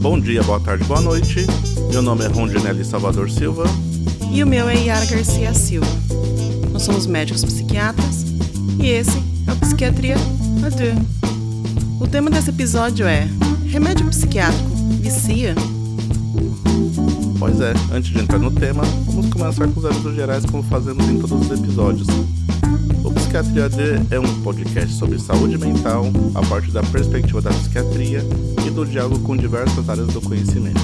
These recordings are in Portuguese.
Bom dia, boa tarde, boa noite. Meu nome é Rondinelli Salvador Silva. E o meu é Yara Garcia Silva. Nós somos médicos psiquiatras e esse é o Psiquiatria a deux. O tema desse episódio é Remédio psiquiátrico vicia? Pois é, antes de entrar no tema, vamos começar com os avisos gerais como fazemos em todos os episódios. Psiquiatria é um podcast sobre saúde mental a partir da perspectiva da psiquiatria e do diálogo com diversas áreas do conhecimento.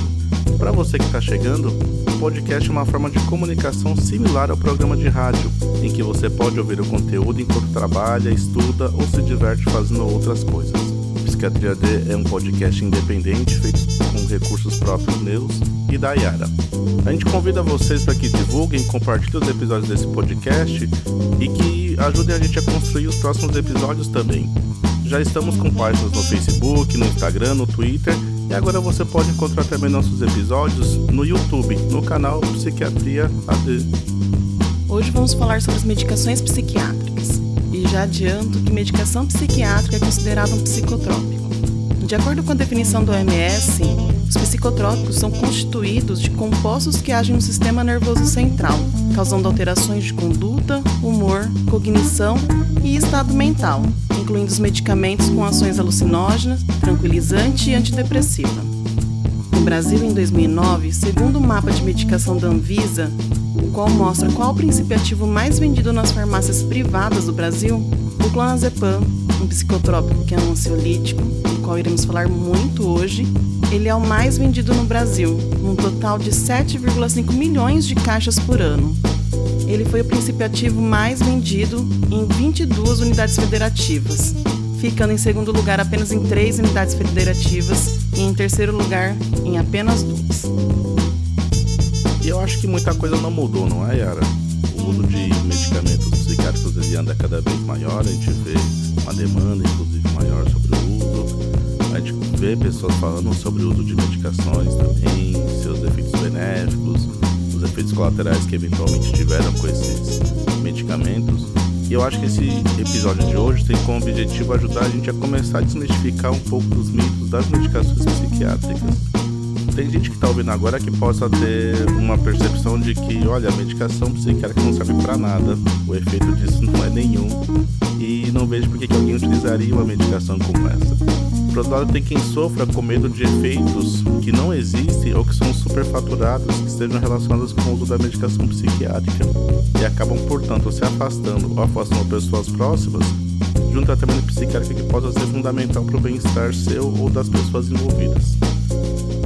Para você que está chegando, o podcast é uma forma de comunicação similar ao programa de rádio, em que você pode ouvir o conteúdo enquanto trabalha, estuda ou se diverte fazendo outras coisas. Psiquiatria D é um podcast independente feito recursos próprios meus e da Yara. A gente convida vocês para que divulguem, compartilhem os episódios desse podcast e que ajudem a gente a construir os próximos episódios também. Já estamos com páginas no Facebook, no Instagram, no Twitter e agora você pode encontrar também nossos episódios no YouTube, no canal Psiquiatria AD. Hoje vamos falar sobre as medicações psiquiátricas. E já adianto que medicação psiquiátrica é considerada um psicotrópico. De acordo com a definição do OMS, os psicotrópicos são constituídos de compostos que agem no sistema nervoso central, causando alterações de conduta, humor, cognição e estado mental, incluindo os medicamentos com ações alucinógenas, tranquilizante e antidepressiva. No Brasil, em 2009, segundo o mapa de medicação da Anvisa, o qual mostra qual o princípio ativo mais vendido nas farmácias privadas do Brasil, o clonazepam, um psicotrópico que é um ansiolítico, do qual iremos falar muito hoje, ele é o mais vendido no Brasil, num total de 7,5 milhões de caixas por ano. Ele foi o princípio ativo mais vendido em 22 unidades federativas, ficando em segundo lugar apenas em três unidades federativas e em terceiro lugar em apenas duas. E eu acho que muita coisa não mudou, não é, Yara? O uso de medicamentos psiquiátricos ele anda cada vez maior, a gente vê uma demanda, inclusive, maior sobre o. Vê pessoas falando sobre o uso de medicações também, seus efeitos benéficos, os efeitos colaterais que eventualmente tiveram com esses medicamentos. E eu acho que esse episódio de hoje tem como objetivo ajudar a gente a começar a desmistificar um pouco dos mitos das medicações psiquiátricas. Tem gente que está ouvindo agora que possa ter uma percepção de que, olha, a medicação psiquiátrica não serve para nada, o efeito disso não é nenhum, e não vejo por que alguém utilizaria uma medicação como essa. Por outro lado, tem quem sofra com medo de efeitos que não existem ou que são superfaturados que estejam relacionados com o uso da medicação psiquiátrica e acabam, portanto, se afastando ou afastando pessoas próximas de um tratamento psiquiátrico que possa ser fundamental para o bem-estar seu ou das pessoas envolvidas.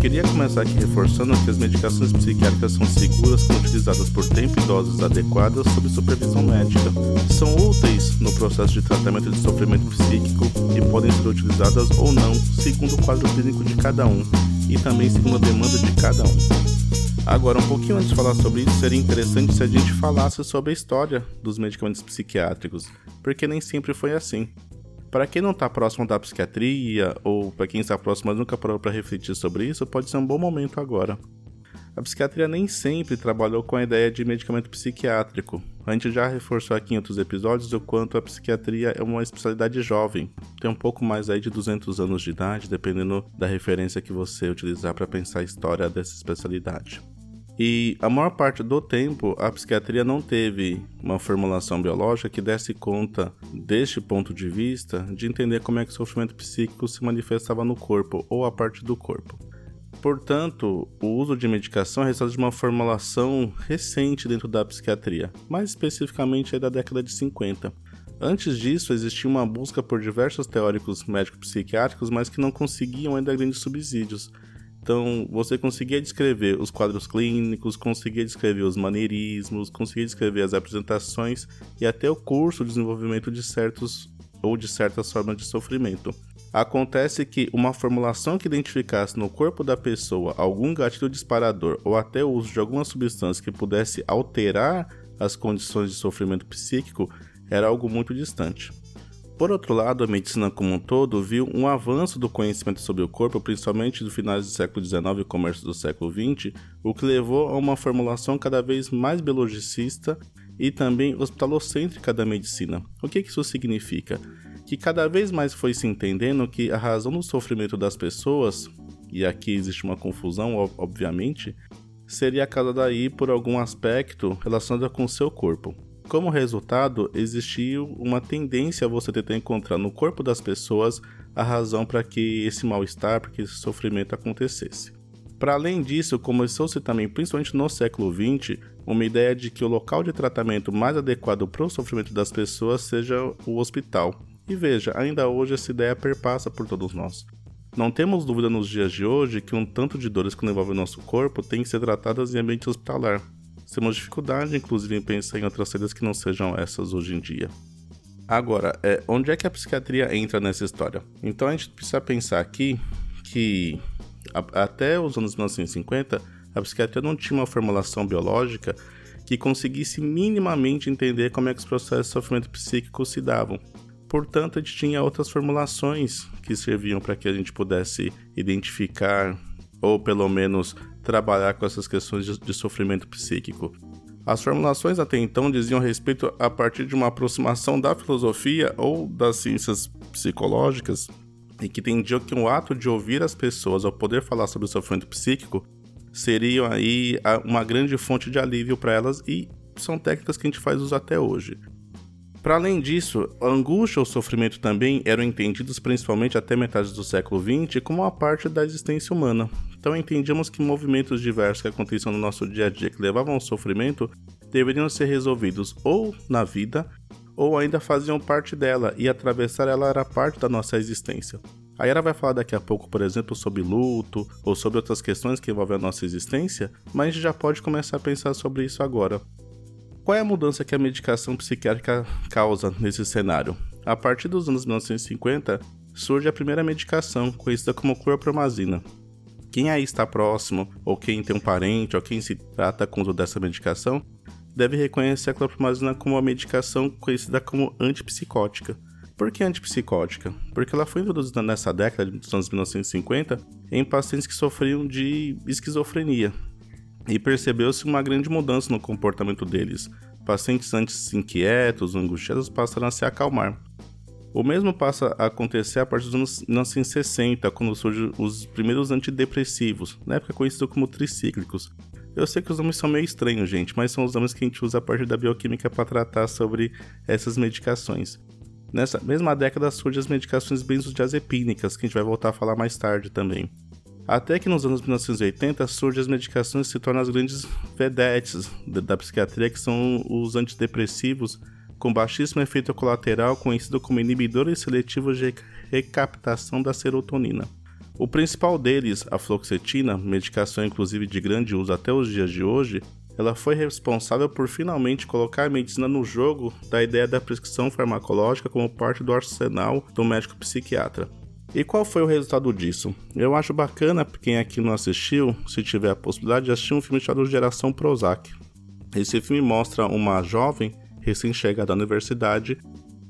Queria começar aqui reforçando que as medicações psiquiátricas são seguras quando utilizadas por tempo e doses adequadas sob supervisão médica. São úteis no processo de tratamento de sofrimento psíquico e podem ser utilizadas ou não, segundo o quadro clínico de cada um e também segundo a demanda de cada um. Agora, um pouquinho antes de falar sobre isso, seria interessante se a gente falasse sobre a história dos medicamentos psiquiátricos, porque nem sempre foi assim. Para quem não está próximo da psiquiatria, ou para quem está próximo mas nunca parou para refletir sobre isso, pode ser um bom momento agora. A psiquiatria nem sempre trabalhou com a ideia de medicamento psiquiátrico. A gente já reforçou aqui em outros episódios o quanto a psiquiatria é uma especialidade jovem. Tem um pouco mais aí de 200 anos de idade, dependendo da referência que você utilizar para pensar a história dessa especialidade. E a maior parte do tempo a psiquiatria não teve uma formulação biológica que desse conta, deste ponto de vista, de entender como é que o sofrimento psíquico se manifestava no corpo ou a parte do corpo. Portanto, o uso de medicação é resultado de uma formulação recente dentro da psiquiatria, mais especificamente da década de 50. Antes disso, existia uma busca por diversos teóricos médico-psiquiátricos, mas que não conseguiam ainda grandes subsídios, então, você conseguia descrever os quadros clínicos, conseguia descrever os maneirismos, conseguia descrever as apresentações e até o curso de desenvolvimento de certos ou de certas formas de sofrimento. Acontece que uma formulação que identificasse no corpo da pessoa algum gatilho disparador ou até o uso de alguma substância que pudesse alterar as condições de sofrimento psíquico era algo muito distante. Por outro lado, a medicina como um todo viu um avanço do conhecimento sobre o corpo, principalmente do finais do século XIX e começo do século XX, o que levou a uma formulação cada vez mais biologicista e também hospitalocêntrica da medicina. O que isso significa? Que cada vez mais foi se entendendo que a razão do sofrimento das pessoas e aqui existe uma confusão, obviamente, seria causada aí por algum aspecto relacionado com o seu corpo. Como resultado, existiu uma tendência a você tentar encontrar no corpo das pessoas a razão para que esse mal-estar, para que esse sofrimento acontecesse. Para além disso, começou-se também, principalmente no século XX, uma ideia de que o local de tratamento mais adequado para o sofrimento das pessoas seja o hospital. E veja, ainda hoje essa ideia perpassa por todos nós. Não temos dúvida nos dias de hoje que um tanto de dores que envolvem o nosso corpo têm que ser tratadas em ambiente hospitalar. Temos dificuldade, inclusive, em pensar em outras saídas que não sejam essas hoje em dia. Agora, é, onde é que a psiquiatria entra nessa história? Então a gente precisa pensar aqui que a, até os anos 1950 a psiquiatria não tinha uma formulação biológica que conseguisse minimamente entender como é que os processos de sofrimento psíquico se davam. Portanto, a gente tinha outras formulações que serviam para que a gente pudesse identificar ou pelo menos trabalhar com essas questões de, de sofrimento psíquico. As formulações até então diziam respeito a partir de uma aproximação da filosofia ou das ciências psicológicas e que entendiam que o ato de ouvir as pessoas ao poder falar sobre o sofrimento psíquico seriam aí uma grande fonte de alívio para elas e são técnicas que a gente faz uso até hoje. Para além disso, a angústia ou sofrimento também eram entendidos principalmente até metade do século XX como uma parte da existência humana. Então entendíamos que movimentos diversos que aconteciam no nosso dia a dia que levavam ao sofrimento deveriam ser resolvidos ou na vida ou ainda faziam parte dela e atravessar ela era parte da nossa existência. A Yara vai falar daqui a pouco, por exemplo, sobre luto ou sobre outras questões que envolvem a nossa existência, mas a gente já pode começar a pensar sobre isso agora. Qual é a mudança que a medicação psiquiátrica causa nesse cenário? A partir dos anos 1950, surge a primeira medicação, conhecida como clorpromazina. Quem aí está próximo, ou quem tem um parente, ou quem se trata com uso dessa medicação, deve reconhecer a clorpromazina como uma medicação conhecida como antipsicótica. Por que antipsicótica? Porque ela foi introduzida nessa década dos anos 1950 em pacientes que sofriam de esquizofrenia, e percebeu-se uma grande mudança no comportamento deles. Pacientes antes inquietos, angustiados, passaram a se acalmar. O mesmo passa a acontecer a partir dos anos 1960, quando surgem os primeiros antidepressivos, na época conhecidos como tricíclicos. Eu sei que os nomes são meio estranhos, gente, mas são os nomes que a gente usa a partir da bioquímica para tratar sobre essas medicações. Nessa mesma década surgem as medicações benzodiazepínicas, que a gente vai voltar a falar mais tarde também. Até que nos anos 1980 surgem as medicações que se tornam as grandes vedetes da psiquiatria, que são os antidepressivos com baixíssimo efeito colateral, conhecido como inibidores seletivos de recaptação da serotonina. O principal deles, a fluoxetina, medicação inclusive de grande uso até os dias de hoje, ela foi responsável por finalmente colocar a medicina no jogo da ideia da prescrição farmacológica como parte do arsenal do médico psiquiatra. E qual foi o resultado disso? Eu acho bacana quem aqui não assistiu, se tiver a possibilidade de assistir um filme chamado Geração Prozac. Esse filme mostra uma jovem recém-chegada à universidade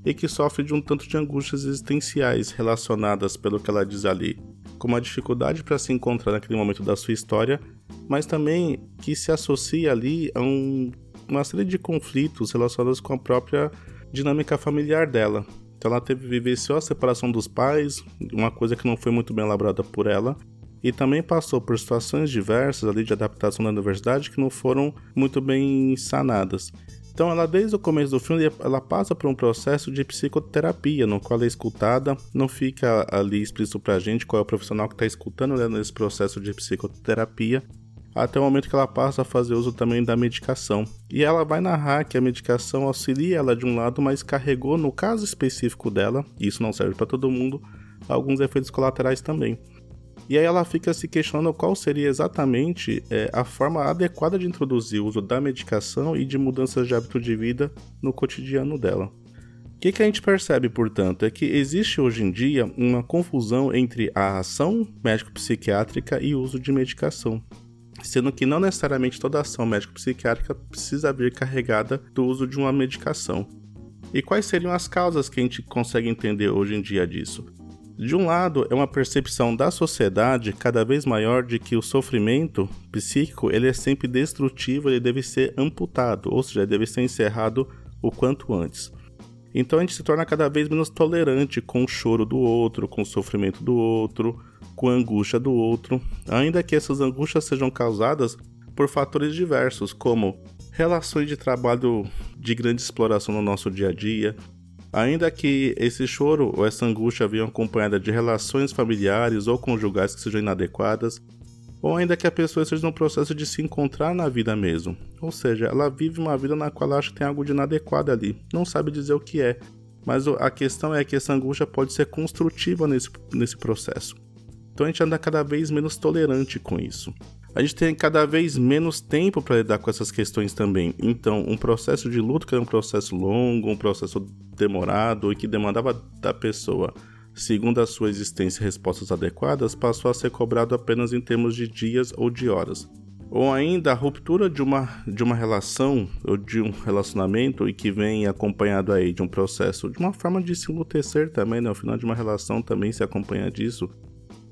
e que sofre de um tanto de angústias existenciais relacionadas pelo que ela diz ali, como a dificuldade para se encontrar naquele momento da sua história, mas também que se associa ali a um, uma série de conflitos relacionados com a própria dinâmica familiar dela, então ela teve vivenciou a separação dos pais, uma coisa que não foi muito bem elaborada por ela, e também passou por situações diversas ali de adaptação na universidade que não foram muito bem sanadas. Então ela desde o começo do filme ela passa por um processo de psicoterapia, no qual ela é escutada, não fica ali explícito pra gente qual é o profissional que está escutando ela nesse processo de psicoterapia, até o momento que ela passa a fazer uso também da medicação. E ela vai narrar que a medicação auxilia ela de um lado, mas carregou, no caso específico dela, e isso não serve para todo mundo, alguns efeitos colaterais também. E aí ela fica se questionando qual seria exatamente é, a forma adequada de introduzir o uso da medicação e de mudanças de hábito de vida no cotidiano dela. O que, que, a gente percebe, portanto, é que existe hoje em dia uma confusão entre a ação médico-psiquiátrica e o uso de medicação sendo que não necessariamente toda ação médico-psiquiátrica precisa vir carregada do uso de uma medicação. E quais seriam as causas que a gente consegue entender hoje em dia disso? De um lado, é uma percepção da sociedade cada vez maior de que o sofrimento psíquico ele é sempre destrutivo, ele deve ser amputado, ou seja, deve ser encerrado o quanto antes. Então a gente se torna cada vez menos tolerante com o choro do outro, com o sofrimento do outro, com a angústia do outro, ainda que essas angústias sejam causadas por fatores diversos, como relações de trabalho de grande exploração no nosso dia a dia, ainda que esse choro ou essa angústia venham acompanhada de relações familiares ou conjugais que sejam inadequadas, ou ainda que a pessoa esteja no processo de se encontrar na vida mesmo. Ou seja, ela vive uma vida na qual acha que tem algo de inadequado ali, não sabe dizer o que é. Mas a questão é que essa angústia pode ser construtiva nesse, nesse processo. Então a gente anda cada vez menos tolerante com isso. A gente tem cada vez menos tempo para lidar com essas questões também. Então, um processo de luto que era um processo longo, um processo demorado e que demandava da pessoa segundo a sua existência respostas adequadas, passou a ser cobrado apenas em termos de dias ou de horas. Ou ainda a ruptura de uma, de uma relação ou de um relacionamento e que vem acompanhado aí de um processo, de uma forma de se enlutecer também, né? O final de uma relação também se acompanha disso.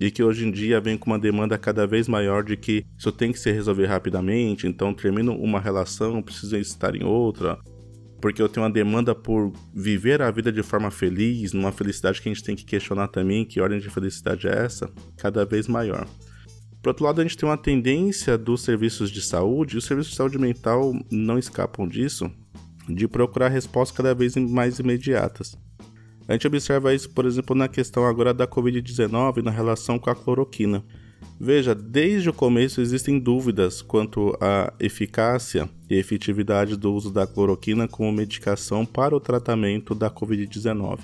E que hoje em dia vem com uma demanda cada vez maior de que isso tem que se resolver rapidamente, então termino uma relação, preciso estar em outra, porque eu tenho uma demanda por viver a vida de forma feliz, numa felicidade que a gente tem que questionar também, que ordem de felicidade é essa, cada vez maior. Por outro lado, a gente tem uma tendência dos serviços de saúde, e os serviços de saúde mental não escapam disso, de procurar respostas cada vez mais imediatas. A gente observa isso, por exemplo, na questão agora da Covid-19 na relação com a cloroquina. Veja, desde o começo existem dúvidas quanto à eficácia e efetividade do uso da cloroquina como medicação para o tratamento da Covid-19.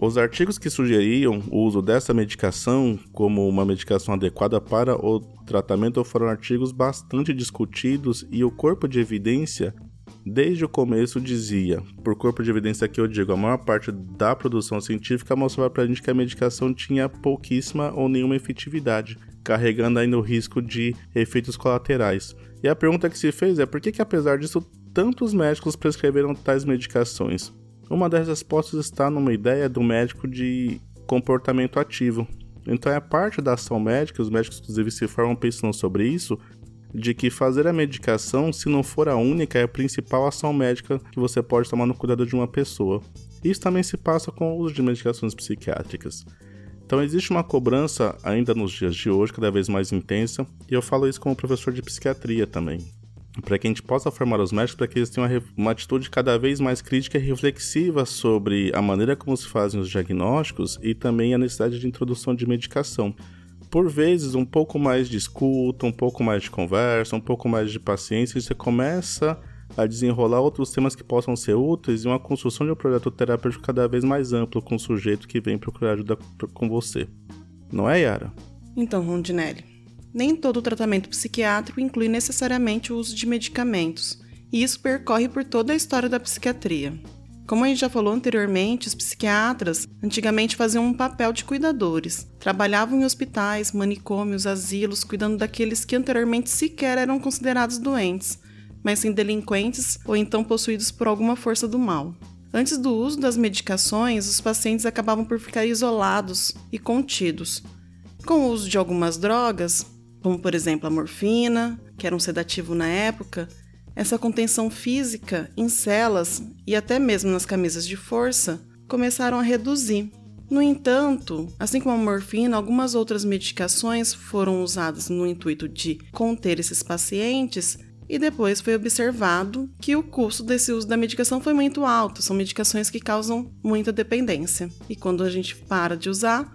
Os artigos que sugeriam o uso dessa medicação como uma medicação adequada para o tratamento foram artigos bastante discutidos e o corpo de evidência desde o começo dizia, por corpo de evidência que eu digo, a maior parte da produção científica mostrava para a gente que a medicação tinha pouquíssima ou nenhuma efetividade, carregando ainda o risco de efeitos colaterais. E a pergunta que se fez é por que, que apesar disso, tantos médicos prescreveram tais medicações? Uma das respostas está numa ideia do médico de comportamento ativo. Então é parte da ação médica, os médicos inclusive se formam pensando sobre isso, de que fazer a medicação, se não for a única, é a principal ação médica que você pode tomar no cuidado de uma pessoa. Isso também se passa com o uso de medicações psiquiátricas. Então existe uma cobrança ainda nos dias de hoje cada vez mais intensa, e eu falo isso como professor de psiquiatria também, para que a gente possa formar os médicos para que eles tenham uma, uma, atitude cada vez mais crítica e reflexiva sobre a maneira como se fazem os diagnósticos e também a necessidade de introdução de medicação por vezes, um pouco mais de escuta, um pouco mais de conversa, um pouco mais de paciência, e você começa a desenrolar outros temas que possam ser úteis e uma construção de um projeto terapêutico cada vez mais amplo com o sujeito que vem procurar ajuda com você. Não é, Yara? Então, Rondinelli, nem todo tratamento psiquiátrico inclui necessariamente o uso de medicamentos, e isso percorre por toda a história da psiquiatria. Como a gente já falou anteriormente, os psiquiatras antigamente faziam um papel de cuidadores. Trabalhavam em hospitais, manicômios, asilos, cuidando daqueles que anteriormente sequer eram considerados doentes, mas sim delinquentes ou então possuídos por alguma força do mal. Antes do uso das medicações, os pacientes acabavam por ficar isolados e contidos. Com o uso de algumas drogas, como por exemplo a morfina, que era um sedativo na época, essa contenção física em celas e até mesmo nas camisas de força começaram a reduzir. No entanto, assim como a morfina, algumas outras medicações foram usadas no intuito de conter esses pacientes e depois foi observado que o custo desse uso da medicação foi muito alto. São medicações que causam muita dependência. E quando a gente para de usar,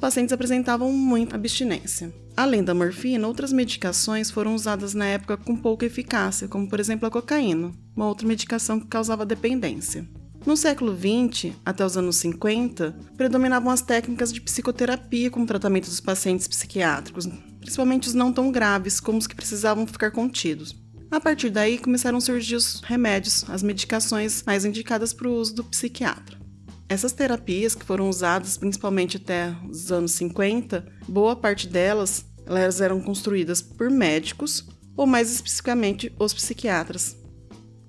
pacientes apresentavam muita abstinência. Além da morfina, outras medicações foram usadas na época com pouca eficácia, como por exemplo a cocaína, uma outra medicação que causava dependência. No século XX, até os anos 50, predominavam as técnicas de psicoterapia como tratamento dos pacientes psiquiátricos, principalmente os não tão graves, como os que precisavam ficar contidos. A partir daí, começaram a surgir os remédios, as medicações mais indicadas para o uso do psiquiatra. Essas terapias que foram usadas principalmente até os anos 50, boa parte delas elas eram construídas por médicos ou mais especificamente os psiquiatras.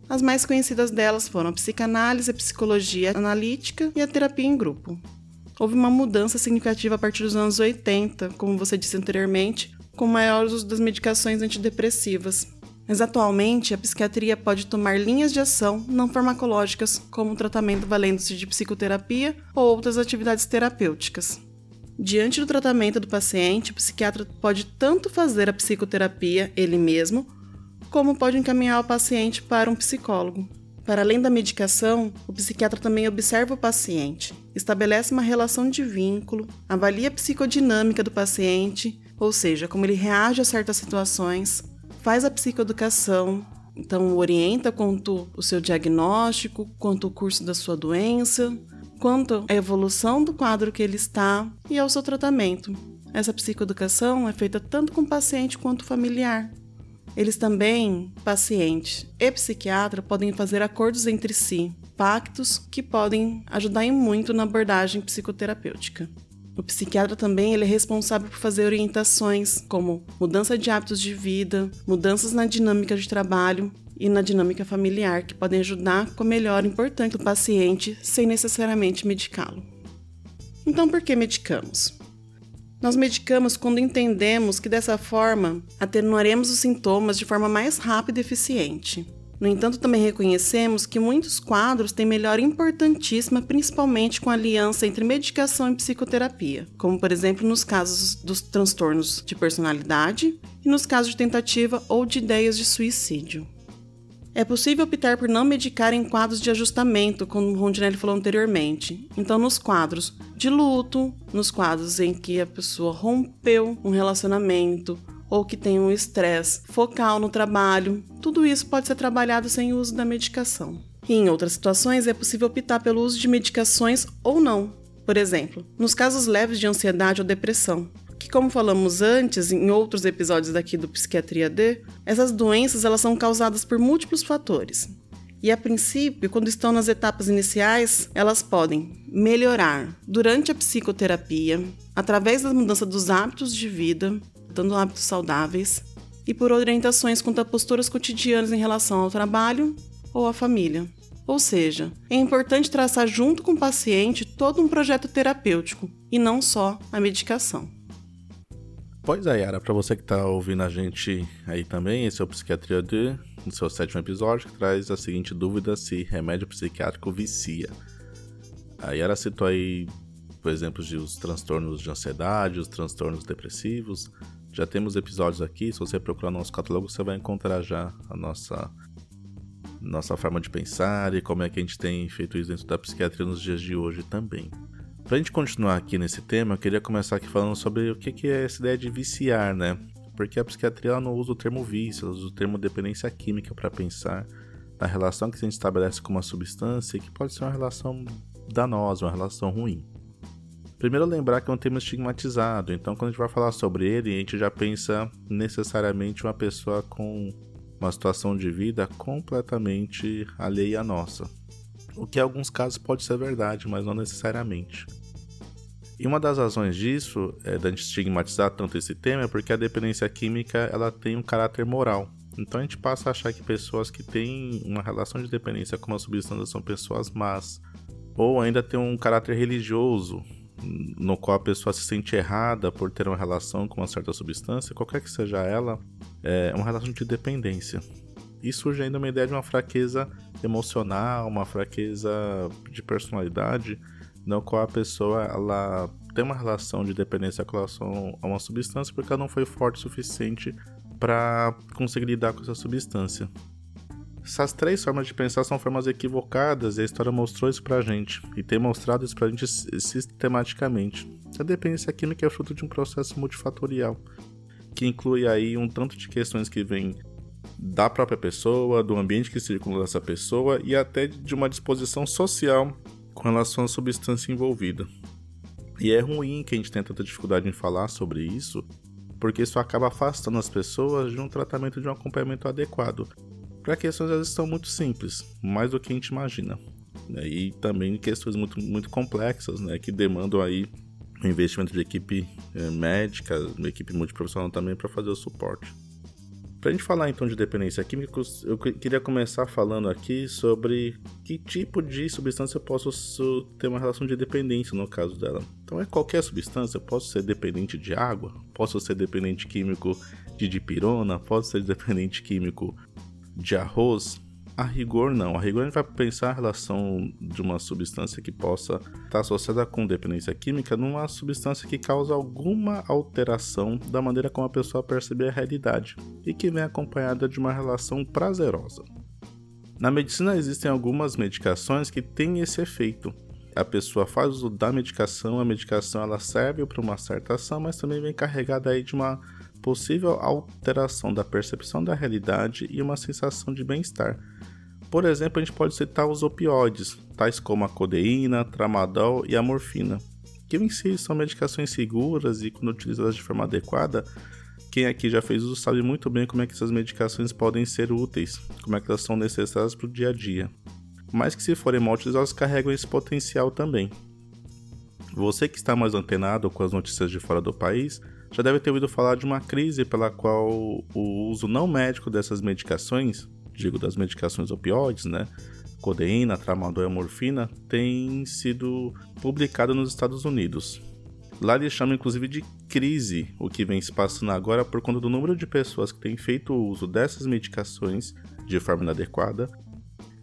As mais conhecidas delas foram a psicanálise, a psicologia analítica e a terapia em grupo. Houve uma mudança significativa a partir dos anos 80, como você disse anteriormente, com o maior uso das medicações antidepressivas. Mas atualmente a psiquiatria pode tomar linhas de ação não farmacológicas, como o tratamento valendo-se de psicoterapia ou outras atividades terapêuticas. Diante do tratamento do paciente, o psiquiatra pode tanto fazer a psicoterapia ele mesmo, como pode encaminhar o paciente para um psicólogo. Para além da medicação, o psiquiatra também observa o paciente, estabelece uma relação de vínculo, avalia a psicodinâmica do paciente, ou seja, como ele reage a certas situações, faz a psicoeducação, então orienta quanto o seu diagnóstico, quanto o curso da sua doença, quanto a evolução do quadro que ele está e ao seu tratamento. Essa psicoeducação é feita tanto com o paciente quanto familiar. Eles também, paciente e psiquiatra, podem fazer acordos entre si, pactos que podem ajudar muito na abordagem psicoterapêutica. O psiquiatra também ele é responsável por fazer orientações como mudança de hábitos de vida, mudanças na dinâmica de trabalho e na dinâmica familiar que podem ajudar com a melhora importante do paciente sem necessariamente medicá-lo. Então, por que medicamos? Nós medicamos quando entendemos que dessa forma atenuaremos os sintomas de forma mais rápida e eficiente. No entanto, também reconhecemos que muitos quadros têm melhora importantíssima, principalmente com a aliança entre medicação e psicoterapia, como por exemplo nos casos dos transtornos de personalidade e nos casos de tentativa ou de ideias de suicídio. É possível optar por não medicar em quadros de ajustamento, como o Rondinelli falou anteriormente. Então, nos quadros de luto, nos quadros em que a pessoa rompeu um relacionamento ou que tem um estresse focal no trabalho, tudo isso pode ser trabalhado sem o uso da medicação. E em outras situações é possível optar pelo uso de medicações ou não. Por exemplo, nos casos leves de ansiedade ou depressão, que como falamos antes em outros episódios daqui do Psiquiatria D, essas doenças elas são causadas por múltiplos fatores. E a princípio, quando estão nas etapas iniciais, elas podem melhorar durante a psicoterapia, através da mudança dos hábitos de vida, dando hábitos saudáveis, e por orientações quanto a posturas cotidianas em relação ao trabalho ou à família. Ou seja, é importante traçar junto com o paciente todo um projeto terapêutico e não só a medicação. Pois é, Yara, para você que está ouvindo a gente aí também, esse é o Psiquiatria D, no seu sétimo episódio, que traz a seguinte dúvida se remédio psiquiátrico vicia. A Yara citou aí, por exemplo, de os transtornos de ansiedade, os transtornos depressivos, já temos episódios aqui, se você procurar no nosso catálogo, você vai encontrar já a nossa nossa forma de pensar e como é que a gente tem feito isso dentro da psiquiatria nos dias de hoje também. Pra gente continuar aqui nesse tema, eu queria começar aqui falando sobre o que é essa ideia de viciar, né? Porque a psiquiatria não usa o termo vício, ela usa o termo dependência química para pensar na relação que a gente estabelece com uma substância que pode ser uma relação danosa, uma relação ruim. Primeiro lembrar que é um tema estigmatizado, então quando a gente vai falar sobre ele, a gente já pensa necessariamente uma pessoa com uma situação de vida completamente alheia à nossa. O que em alguns casos pode ser verdade, mas não necessariamente. E uma das razões disso, é, da gente estigmatizar tanto esse tema, é porque a dependência química ela tem um caráter moral. Então a gente passa a achar que pessoas que têm uma relação de dependência com uma substância são pessoas más, ou ainda tem um caráter religioso, no qual a pessoa se sente errada por ter uma relação com uma certa substância, qualquer que seja ela, é uma relação de dependência. E surge ainda uma ideia de uma fraqueza emocional, uma fraqueza de personalidade, no qual a pessoa ela tem uma relação de dependência com relação a uma substância porque ela não foi forte o suficiente para conseguir lidar com essa substância. Essas três formas de pensar são formas equivocadas e a história mostrou isso pra gente, e tem mostrado isso pra gente sistematicamente. A dependência química é fruto de um processo multifatorial, que inclui aí um tanto de questões que vêm da própria pessoa, do ambiente que circula essa pessoa e até de uma disposição social com relação à substância envolvida. E é ruim que a gente tenha tanta dificuldade em falar sobre isso, porque isso acaba afastando as pessoas de um tratamento de um acompanhamento adequado para questões às vezes são muito simples, mais do que a gente imagina. Né? E também questões muito, muito complexas, né? que demandam aí um investimento de equipe é, médica, uma equipe multiprofissional também para fazer o suporte. Para a gente falar então de dependência química, eu queria começar falando aqui sobre que tipo de substância eu posso ter uma relação de dependência no caso dela. Então é qualquer substância, eu posso ser dependente de água, posso ser dependente químico de dipirona, pode ser dependente químico de arroz, a rigor, não. A rigor, a gente vai pensar a relação de uma substância que possa estar associada com dependência química numa substância que causa alguma alteração da maneira como a pessoa percebe a realidade e que vem acompanhada de uma relação prazerosa. Na medicina existem algumas medicações que têm esse efeito. A pessoa faz uso da medicação, a medicação ela serve para uma certa ação, mas também vem carregada aí de uma possível alteração da percepção da realidade e uma sensação de bem-estar. Por exemplo, a gente pode citar os opioides, tais como a codeína, tramadol e a morfina, que em si são medicações seguras e, quando utilizadas de forma adequada, quem aqui já fez uso sabe muito bem como é que essas medicações podem ser úteis, como é que elas são necessárias para o dia a dia. Mas que se forem mal utilizadas, carregam esse potencial também. Você que está mais antenado com as notícias de fora do país, já deve ter ouvido falar de uma crise pela qual o uso não médico dessas medicações, digo das medicações opioides, né, codeína, tramadol e morfina, tem sido publicado nos Estados Unidos. Lá eles chamam inclusive de crise o que vem se passando agora por conta do número de pessoas que têm feito o uso dessas medicações de forma inadequada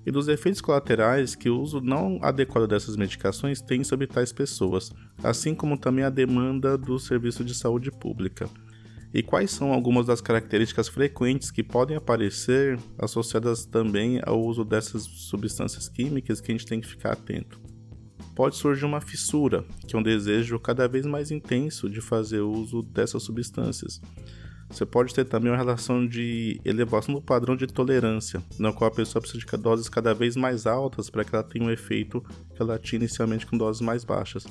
e dos efeitos colaterais que o uso não adequado dessas medicações tem sobre tais pessoas, assim como também a demanda do serviço de saúde pública. E quais são algumas das características frequentes que podem aparecer associadas também ao uso dessas substâncias químicas que a gente tem que ficar atento? Pode surgir uma fissura, que é um desejo cada vez mais intenso de fazer uso dessas substâncias. Você pode ter também uma relação de elevação do padrão de tolerância, na qual a pessoa precisa de doses cada vez mais altas para que ela tenha um efeito que ela tinha inicialmente com doses mais baixas.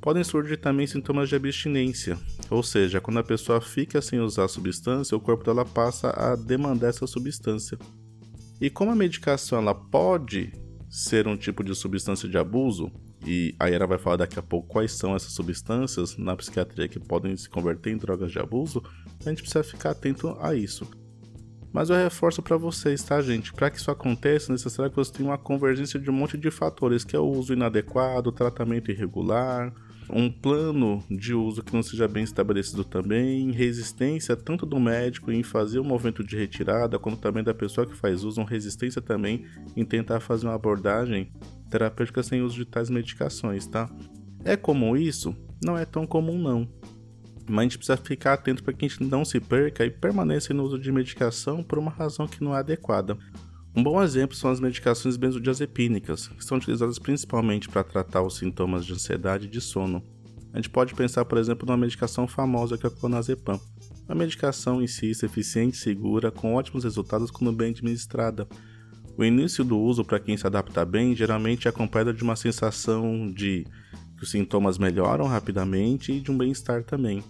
Podem surgir também sintomas de abstinência, ou seja, quando a pessoa fica sem usar a substância, o corpo dela passa a demandar essa substância. E como a medicação ela pode ser um tipo de substância de abuso, e a Yara vai falar daqui a pouco quais são essas substâncias na psiquiatria que podem se converter em drogas de abuso, a gente precisa ficar atento a isso. Mas eu reforço para vocês, tá, gente? Para que isso aconteça, é necessário que você tenha uma convergência de um monte de fatores, que é o uso inadequado, tratamento irregular, um plano de uso que não seja bem estabelecido também, resistência tanto do médico em fazer o movimento de retirada, quanto também da pessoa que faz uso, resistência também em tentar fazer uma abordagem terapêutica sem uso de tais medicações, tá? É comum isso? Não é tão comum não. Mas a gente precisa ficar atento para que a gente não se perca e permaneça no uso de medicação por uma razão que não é adequada. Um bom exemplo são as medicações benzodiazepínicas, que são utilizadas principalmente para tratar os sintomas de ansiedade e de sono. A gente pode pensar, por exemplo, numa medicação famosa que é a clonazepam. Uma medicação em si eficiente, segura, com ótimos resultados quando bem administrada. O início do uso para quem se adapta bem geralmente é acompanhado de uma sensação de que os sintomas melhoram rapidamente e de um bem-estar também.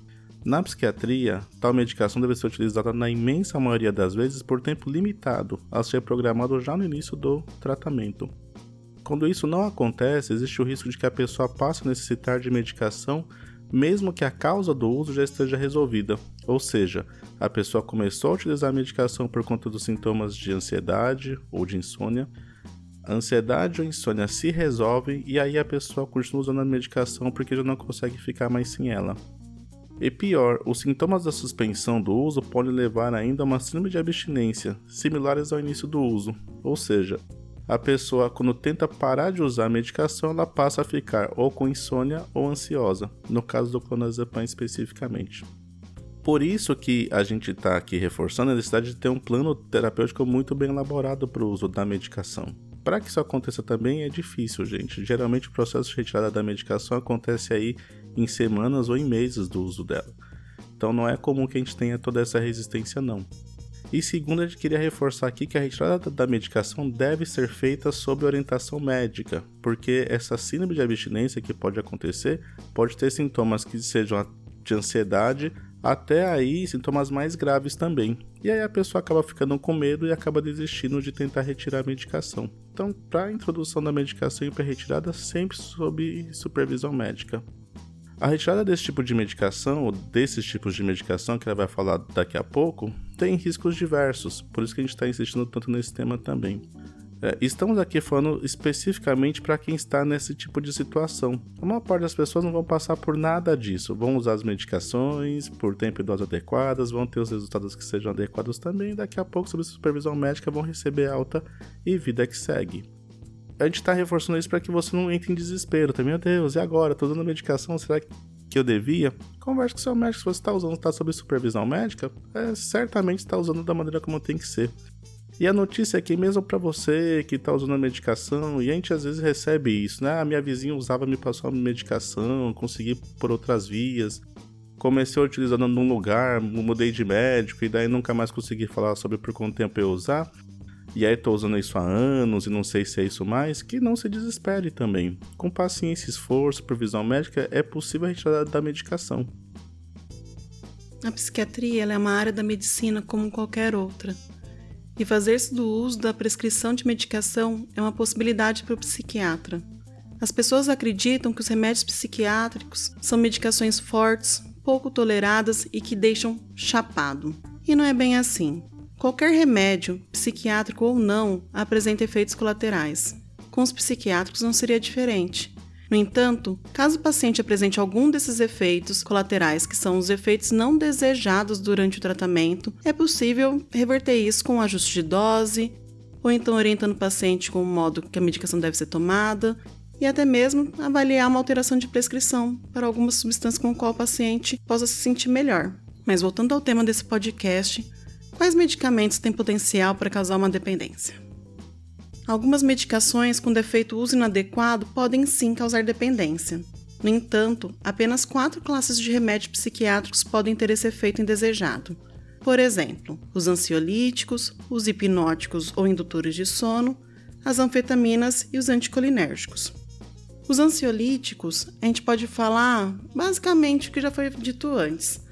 Na psiquiatria, tal medicação deve ser utilizada na imensa maioria das vezes por tempo limitado, a ser programado já no início do tratamento. Quando isso não acontece, existe o risco de que a pessoa passe a necessitar de medicação mesmo que a causa do uso já esteja resolvida, ou seja, a pessoa começou a utilizar a medicação por conta dos sintomas de ansiedade ou de insônia, a ansiedade ou insônia se resolvem e aí a pessoa continua usando a medicação porque já não consegue ficar mais sem ela. E pior, os sintomas da suspensão do uso podem levar ainda a uma síndrome de abstinência, similares ao início do uso, ou seja, a pessoa, quando tenta parar de usar a medicação, ela passa a ficar ou com insônia ou ansiosa, no caso do clonazepam especificamente. Por isso que a gente está aqui reforçando a necessidade de ter um plano terapêutico muito bem elaborado para o uso da medicação. Para que isso aconteça também é difícil, gente. Geralmente o processo de retirada da medicação acontece aí em semanas ou em meses do uso dela. Então não é comum que a gente tenha toda essa resistência não. E segundo, a gente queria reforçar aqui que a retirada da medicação deve ser feita sob orientação médica, porque essa síndrome de abstinência que pode acontecer pode ter sintomas que sejam de ansiedade, até aí sintomas mais graves também. E aí a pessoa acaba ficando com medo e acaba desistindo de tentar retirar a medicação. Então, para a introdução da medicação e para retirada, sempre sob supervisão médica. A retirada desse tipo de medicação, ou desses tipos de medicação que ela vai falar daqui a pouco, tem riscos diversos, por isso que a gente está insistindo tanto nesse tema também. É, estamos aqui falando especificamente para quem está nesse tipo de situação. A maior parte das pessoas não vão passar por nada disso. Vão usar as medicações por tempo e dose adequadas, vão ter os resultados que sejam adequados também. Daqui a pouco, sob supervisão médica, vão receber alta e vida que segue. A gente está reforçando isso para que você não entre em desespero. Também, meu Deus, e agora? Estou usando medicação, será que eu devia? Converse com seu médico. Se você está usando, está sob supervisão médica, é, certamente está usando da maneira como tem que ser. E a notícia é que mesmo para você que está usando a medicação, e a gente às vezes recebe isso, né? A minha vizinha usava, me passou a medicação, consegui por outras vias. Comecei utilizando num lugar, mudei de médico e daí nunca mais consegui falar sobre por quanto tempo eu usar. E aí tô usando isso há anos e não sei se é isso mais, que não se desespere também. Com paciência, esforço, supervisão médica, é possível a retirar da medicação. A psiquiatria é uma área da medicina como qualquer outra e fazer-se do uso da prescrição de medicação é uma possibilidade para o psiquiatra. As pessoas acreditam que os remédios psiquiátricos são medicações fortes, pouco toleradas e que deixam chapado. E não é bem assim. Qualquer remédio, psiquiátrico ou não, apresenta efeitos colaterais. Com os psiquiátricos não seria diferente. No entanto, caso o paciente apresente algum desses efeitos colaterais, que são os efeitos não desejados durante o tratamento, é possível reverter isso com um ajuste de dose, ou então orientando o paciente com o modo que a medicação deve ser tomada, e até mesmo avaliar uma alteração de prescrição para alguma substância com a qual o paciente possa se sentir melhor. Mas voltando ao tema desse podcast, quais medicamentos têm potencial para causar uma dependência? Algumas medicações com defeito uso inadequado podem sim causar dependência. No entanto, apenas quatro classes de remédios psiquiátricos podem ter esse efeito indesejado. Por exemplo, os ansiolíticos, os hipnóticos ou indutores de sono, as anfetaminas e os anticolinérgicos. Os ansiolíticos, a gente pode falar basicamente o que já foi dito antes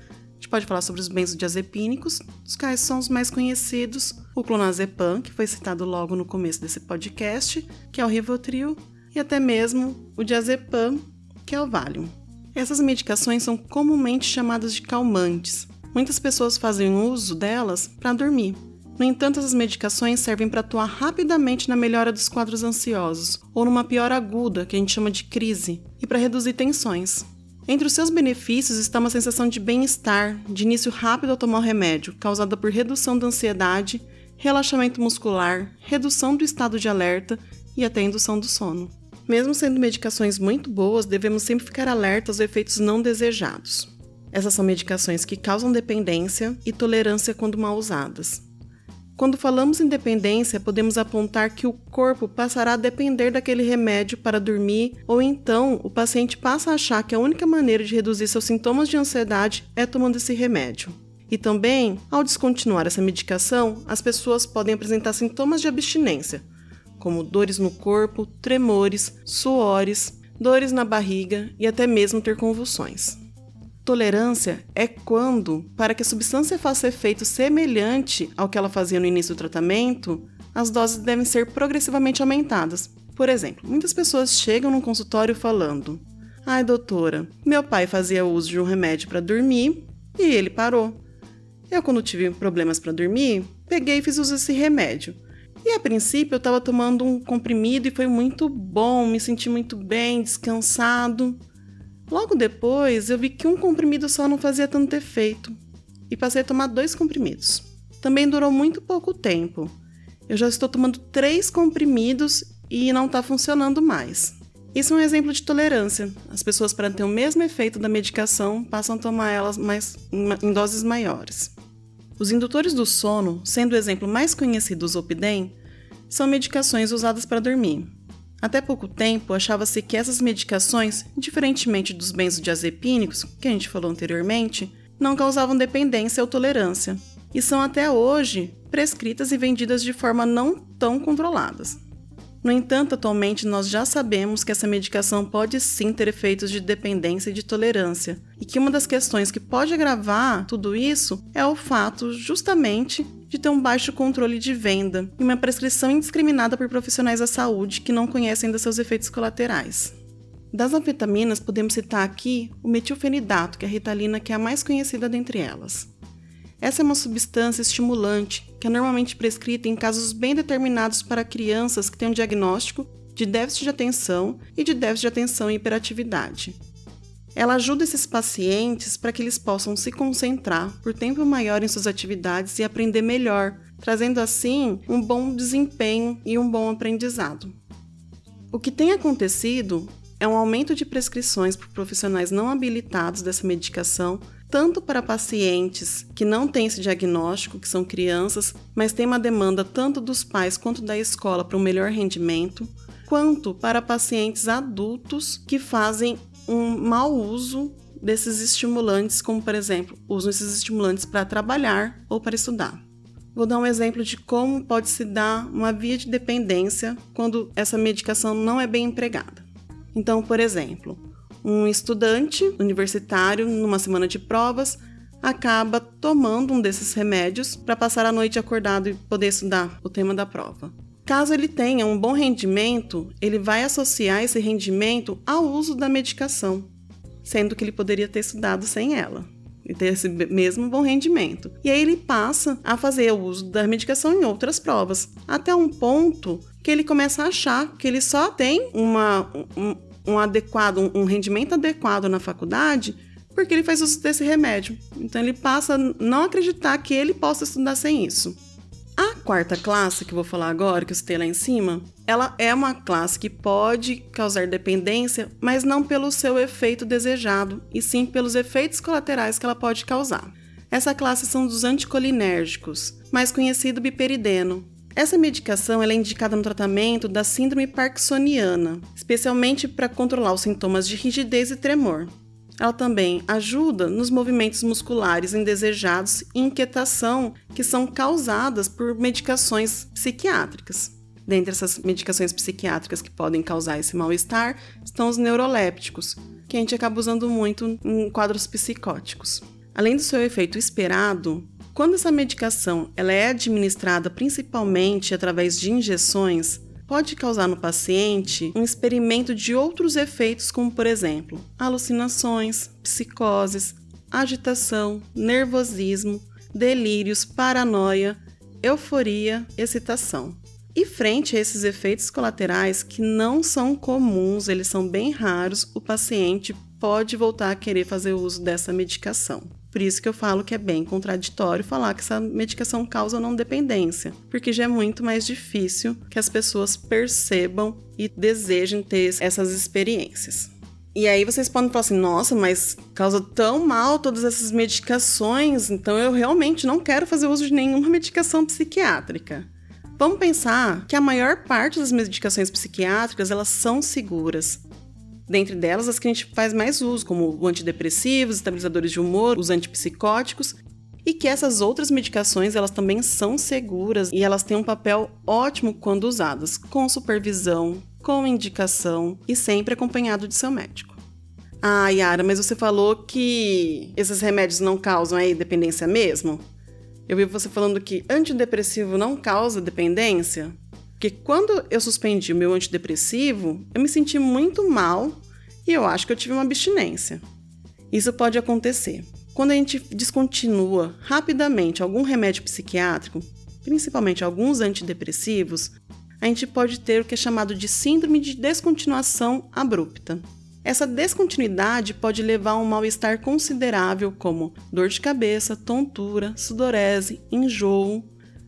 pode falar sobre os benzodiazepínicos, os quais são os mais conhecidos, o clonazepam, que foi citado logo no começo desse podcast, que é o Rivotril, e até mesmo o diazepam, que é o Valium. Essas medicações são comumente chamadas de calmantes. Muitas pessoas fazem uso delas para dormir. No entanto, essas medicações servem para atuar rapidamente na melhora dos quadros ansiosos ou numa piora aguda, que a gente chama de crise, e para reduzir tensões. Entre os seus benefícios está uma sensação de bem-estar, de início rápido ao tomar o remédio, causada por redução da ansiedade, relaxamento muscular, redução do estado de alerta e até indução do sono. Mesmo sendo medicações muito boas, devemos sempre ficar alertas aos efeitos não desejados. Essas são medicações que causam dependência e tolerância quando mal usadas. Quando falamos em dependência, podemos apontar que o corpo passará a depender daquele remédio para dormir, ou então o paciente passa a achar que a única maneira de reduzir seus sintomas de ansiedade é tomando esse remédio. E também, ao descontinuar essa medicação, as pessoas podem apresentar sintomas de abstinência, como dores no corpo, tremores, suores, dores na barriga e até mesmo ter convulsões. Tolerância é quando, para que a substância faça efeito semelhante ao que ela fazia no início do tratamento, as doses devem ser progressivamente aumentadas. Por exemplo, muitas pessoas chegam no consultório falando: Ai, doutora, meu pai fazia uso de um remédio para dormir e ele parou. Eu, quando tive problemas para dormir, peguei e fiz uso desse remédio. E a princípio eu estava tomando um comprimido e foi muito bom, me senti muito bem, descansado. Logo depois, eu vi que um comprimido só não fazia tanto efeito e passei a tomar dois comprimidos. Também durou muito pouco tempo. Eu já estou tomando três comprimidos e não está funcionando mais. Isso é um exemplo de tolerância. As pessoas, para ter o mesmo efeito da medicação, passam a tomar elas mais, em doses maiores. Os indutores do sono, sendo o exemplo mais conhecido, o Zolpidem, são medicações usadas para dormir. Até pouco tempo, achava-se que essas medicações, diferentemente dos benzodiazepínicos, que a gente falou anteriormente, não causavam dependência ou tolerância, e são até hoje prescritas e vendidas de forma não tão controladas. No entanto, atualmente nós já sabemos que essa medicação pode sim ter efeitos de dependência e de tolerância, e que uma das questões que pode agravar tudo isso é o fato, justamente, de ter um baixo controle de venda e uma prescrição indiscriminada por profissionais da saúde que não conhecem ainda seus efeitos colaterais. Das anfetaminas, podemos citar aqui o metilfenidato, que é a ritalina que é a mais conhecida dentre elas. Essa é uma substância estimulante que é normalmente prescrita em casos bem determinados para crianças que têm um diagnóstico de déficit de atenção e de déficit de atenção e hiperatividade. Ela ajuda esses pacientes para que eles possam se concentrar por tempo maior em suas atividades e aprender melhor, trazendo assim um bom desempenho e um bom aprendizado. O que tem acontecido é um aumento de prescrições por profissionais não habilitados dessa medicação, tanto para pacientes que não têm esse diagnóstico, que são crianças, mas tem uma demanda tanto dos pais quanto da escola para um melhor rendimento, quanto para pacientes adultos que fazem um mau uso desses estimulantes, como por exemplo, usam esses estimulantes para trabalhar ou para estudar. Vou dar um exemplo de como pode se dar uma via de dependência quando essa medicação não é bem empregada. Então, por exemplo, um estudante universitário, numa semana de provas, acaba tomando um desses remédios para passar a noite acordado e poder estudar o tema da prova. Caso ele tenha um bom rendimento, ele vai associar esse rendimento ao uso da medicação, sendo que ele poderia ter estudado sem ela e ter esse mesmo bom rendimento. E aí ele passa a fazer o uso da medicação em outras provas, até um ponto que ele começa a achar que ele só tem uma, um, um adequado, um rendimento adequado na faculdade porque ele faz uso desse remédio. Então ele passa a não acreditar que ele possa estudar sem isso. A quarta classe, que eu vou falar agora, que eu citei lá em cima, ela é uma classe que pode causar dependência, mas não pelo seu efeito desejado, e sim pelos efeitos colaterais que ela pode causar. Essa classe são dos anticolinérgicos, mais conhecido biperideno. Essa medicação é indicada no tratamento da síndrome parkinsoniana, especialmente para controlar os sintomas de rigidez e tremor. Ela também ajuda nos movimentos musculares indesejados e inquietação que são causadas por medicações psiquiátricas. Dentre essas medicações psiquiátricas que podem causar esse mal-estar estão os neurolépticos, que a gente acaba usando muito em quadros psicóticos. Além do seu efeito esperado, quando essa medicação ela é administrada principalmente através de injeções, pode causar no paciente um experimento de outros efeitos, como por exemplo, alucinações, psicoses, agitação, nervosismo, delírios, paranoia, euforia, excitação. E frente a esses efeitos colaterais que não são comuns, eles são bem raros, o paciente pode voltar a querer fazer uso dessa medicação. Por isso que eu falo que é bem contraditório falar que essa medicação causa não dependência, porque já é muito mais difícil que as pessoas percebam e desejem ter essas experiências. E aí vocês podem falar assim: nossa, mas causa tão mal todas essas medicações, então eu realmente não quero fazer uso de nenhuma medicação psiquiátrica. Vamos pensar que a maior parte das medicações psiquiátricas elas são seguras. Dentre delas, as que a gente faz mais uso, como antidepressivos, estabilizadores de humor, os antipsicóticos, e que essas outras medicações elas também são seguras e elas têm um papel ótimo quando usadas, com supervisão, com indicação e sempre acompanhado de seu médico. Ah, Yara, mas você falou que esses remédios não causam aí dependência mesmo? Eu vi você falando que antidepressivo não causa dependência? Porque quando eu suspendi o meu antidepressivo, eu me senti muito mal e eu acho que eu tive uma abstinência. Isso pode acontecer. Quando a gente descontinua rapidamente algum remédio psiquiátrico, principalmente alguns antidepressivos, a gente pode ter o que é chamado de síndrome de descontinuação abrupta. Essa descontinuidade pode levar a um mal-estar considerável, como dor de cabeça, tontura, sudorese, enjoo,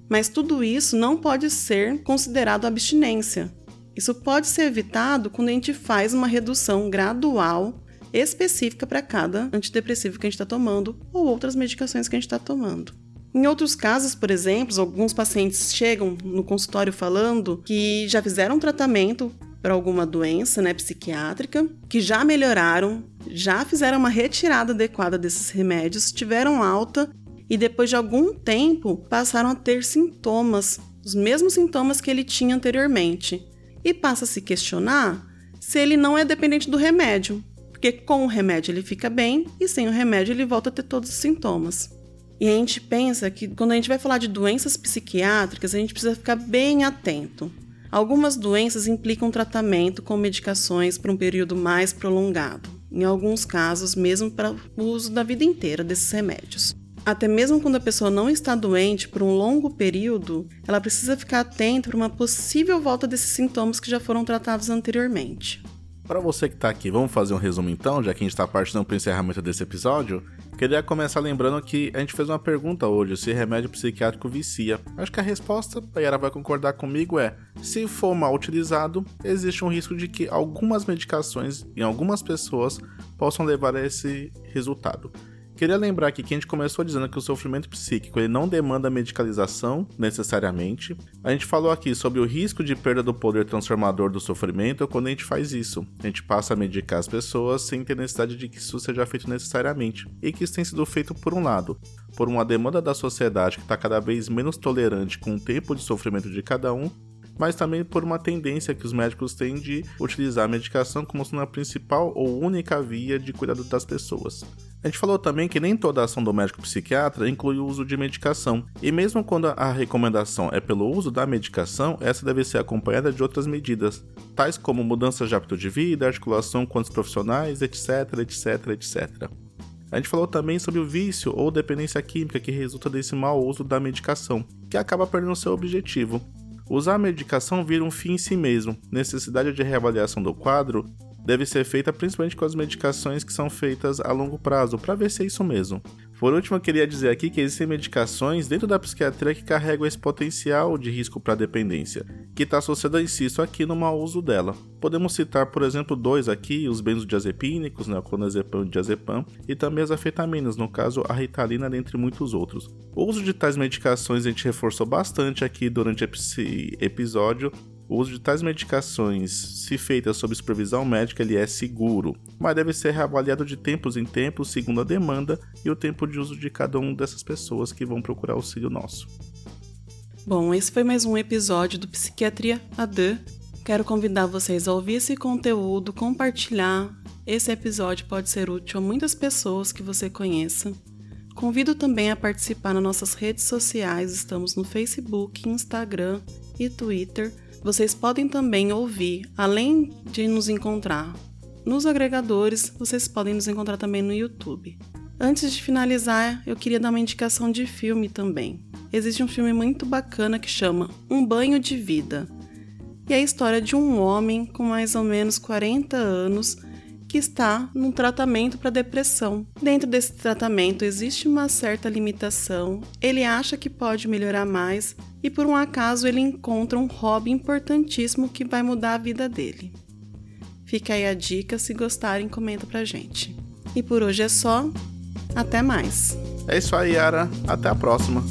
mas tudo isso não pode ser considerado abstinência. Isso pode ser evitado quando a gente faz uma redução gradual específica para cada antidepressivo que a gente está tomando ou outras medicações que a gente está tomando. Em outros casos, por exemplo, alguns pacientes chegam no consultório falando que já fizeram tratamento para alguma doença né, psiquiátrica, que já melhoraram, já fizeram uma retirada adequada desses remédios, tiveram alta e depois de algum tempo passaram a ter sintomas, os mesmos sintomas que ele tinha anteriormente. E passa a se questionar se ele não é dependente do remédio, porque com o remédio ele fica bem e sem o remédio ele volta a ter todos os sintomas. E a gente pensa que quando a gente vai falar de doenças psiquiátricas, a gente precisa ficar bem atento. Algumas doenças implicam tratamento com medicações por um período mais prolongado, em alguns casos, mesmo para o uso da vida inteira desses remédios. Até mesmo quando a pessoa não está doente por um longo período, ela precisa ficar atenta para uma possível volta desses sintomas que já foram tratados anteriormente. Para você que está aqui, vamos fazer um resumo então, já que a gente está partindo para o encerramento desse episódio. Queria começar lembrando que a gente fez uma pergunta hoje se remédio psiquiátrico vicia. Acho que a resposta, a Yara vai concordar comigo, é: se for mal utilizado, existe um risco de que algumas medicações em algumas pessoas possam levar a esse resultado. Queria lembrar aqui que a gente começou dizendo que o sofrimento psíquico ele não demanda medicalização necessariamente. A gente falou aqui sobre o risco de perda do poder transformador do sofrimento quando a gente faz isso. A gente passa a medicar as pessoas sem ter necessidade de que isso seja feito necessariamente. E que isso tem sido feito por um lado, por uma demanda da sociedade que está cada vez menos tolerante com o tempo de sofrimento de cada um, mas também por uma tendência que os médicos têm de utilizar a medicação como sendo a principal ou única via de cuidado das pessoas. A gente falou também que nem toda ação do médico psiquiatra inclui o uso de medicação, e mesmo quando a recomendação é pelo uso da medicação, essa deve ser acompanhada de outras medidas, tais como mudanças de hábito de vida, articulação com os profissionais, etc, etc, etc. A gente falou também sobre o vício ou dependência química que resulta desse mau uso da medicação, que acaba perdendo seu objetivo, Usar a medicação vira um fim em si mesmo. Necessidade de reavaliação do quadro deve ser feita principalmente com as medicações que são feitas a longo prazo, para ver se é isso mesmo. Por último, eu queria dizer aqui que existem medicações dentro da psiquiatria que carregam esse potencial de risco para dependência, que está associado, insisto, aqui no mau uso dela. Podemos citar, por exemplo, dois aqui, os benzodiazepínicos, né, o clonazepam e o diazepam, e também as afetaminas, no caso a ritalina, dentre muitos outros. O uso de tais medicações a gente reforçou bastante aqui durante esse episódio, o uso de tais medicações, se feita sob supervisão médica, ele é seguro, mas deve ser reavaliado de tempos em tempos segundo a demanda e o tempo de uso de cada uma dessas pessoas que vão procurar auxílio nosso. Bom, esse foi mais um episódio do Psiquiatria AD. Quero convidar vocês a ouvir esse conteúdo, compartilhar. Esse episódio pode ser útil a muitas pessoas que você conheça. Convido também a participar nas nossas redes sociais, estamos no Facebook, Instagram e Twitter vocês podem também ouvir, além de nos encontrar nos agregadores, vocês podem nos encontrar também no YouTube. Antes de finalizar, eu queria dar uma indicação de filme também. Existe um filme muito bacana que chama Um Banho de Vida. E é a história de um homem com mais ou menos 40 anos que está num tratamento para depressão. Dentro desse tratamento existe uma certa limitação, ele acha que pode melhorar mais e por um acaso ele encontra um hobby importantíssimo que vai mudar a vida dele. Fica aí a dica, se gostarem, comenta pra gente. E por hoje é só, até mais. É isso aí, Yara. Até a próxima.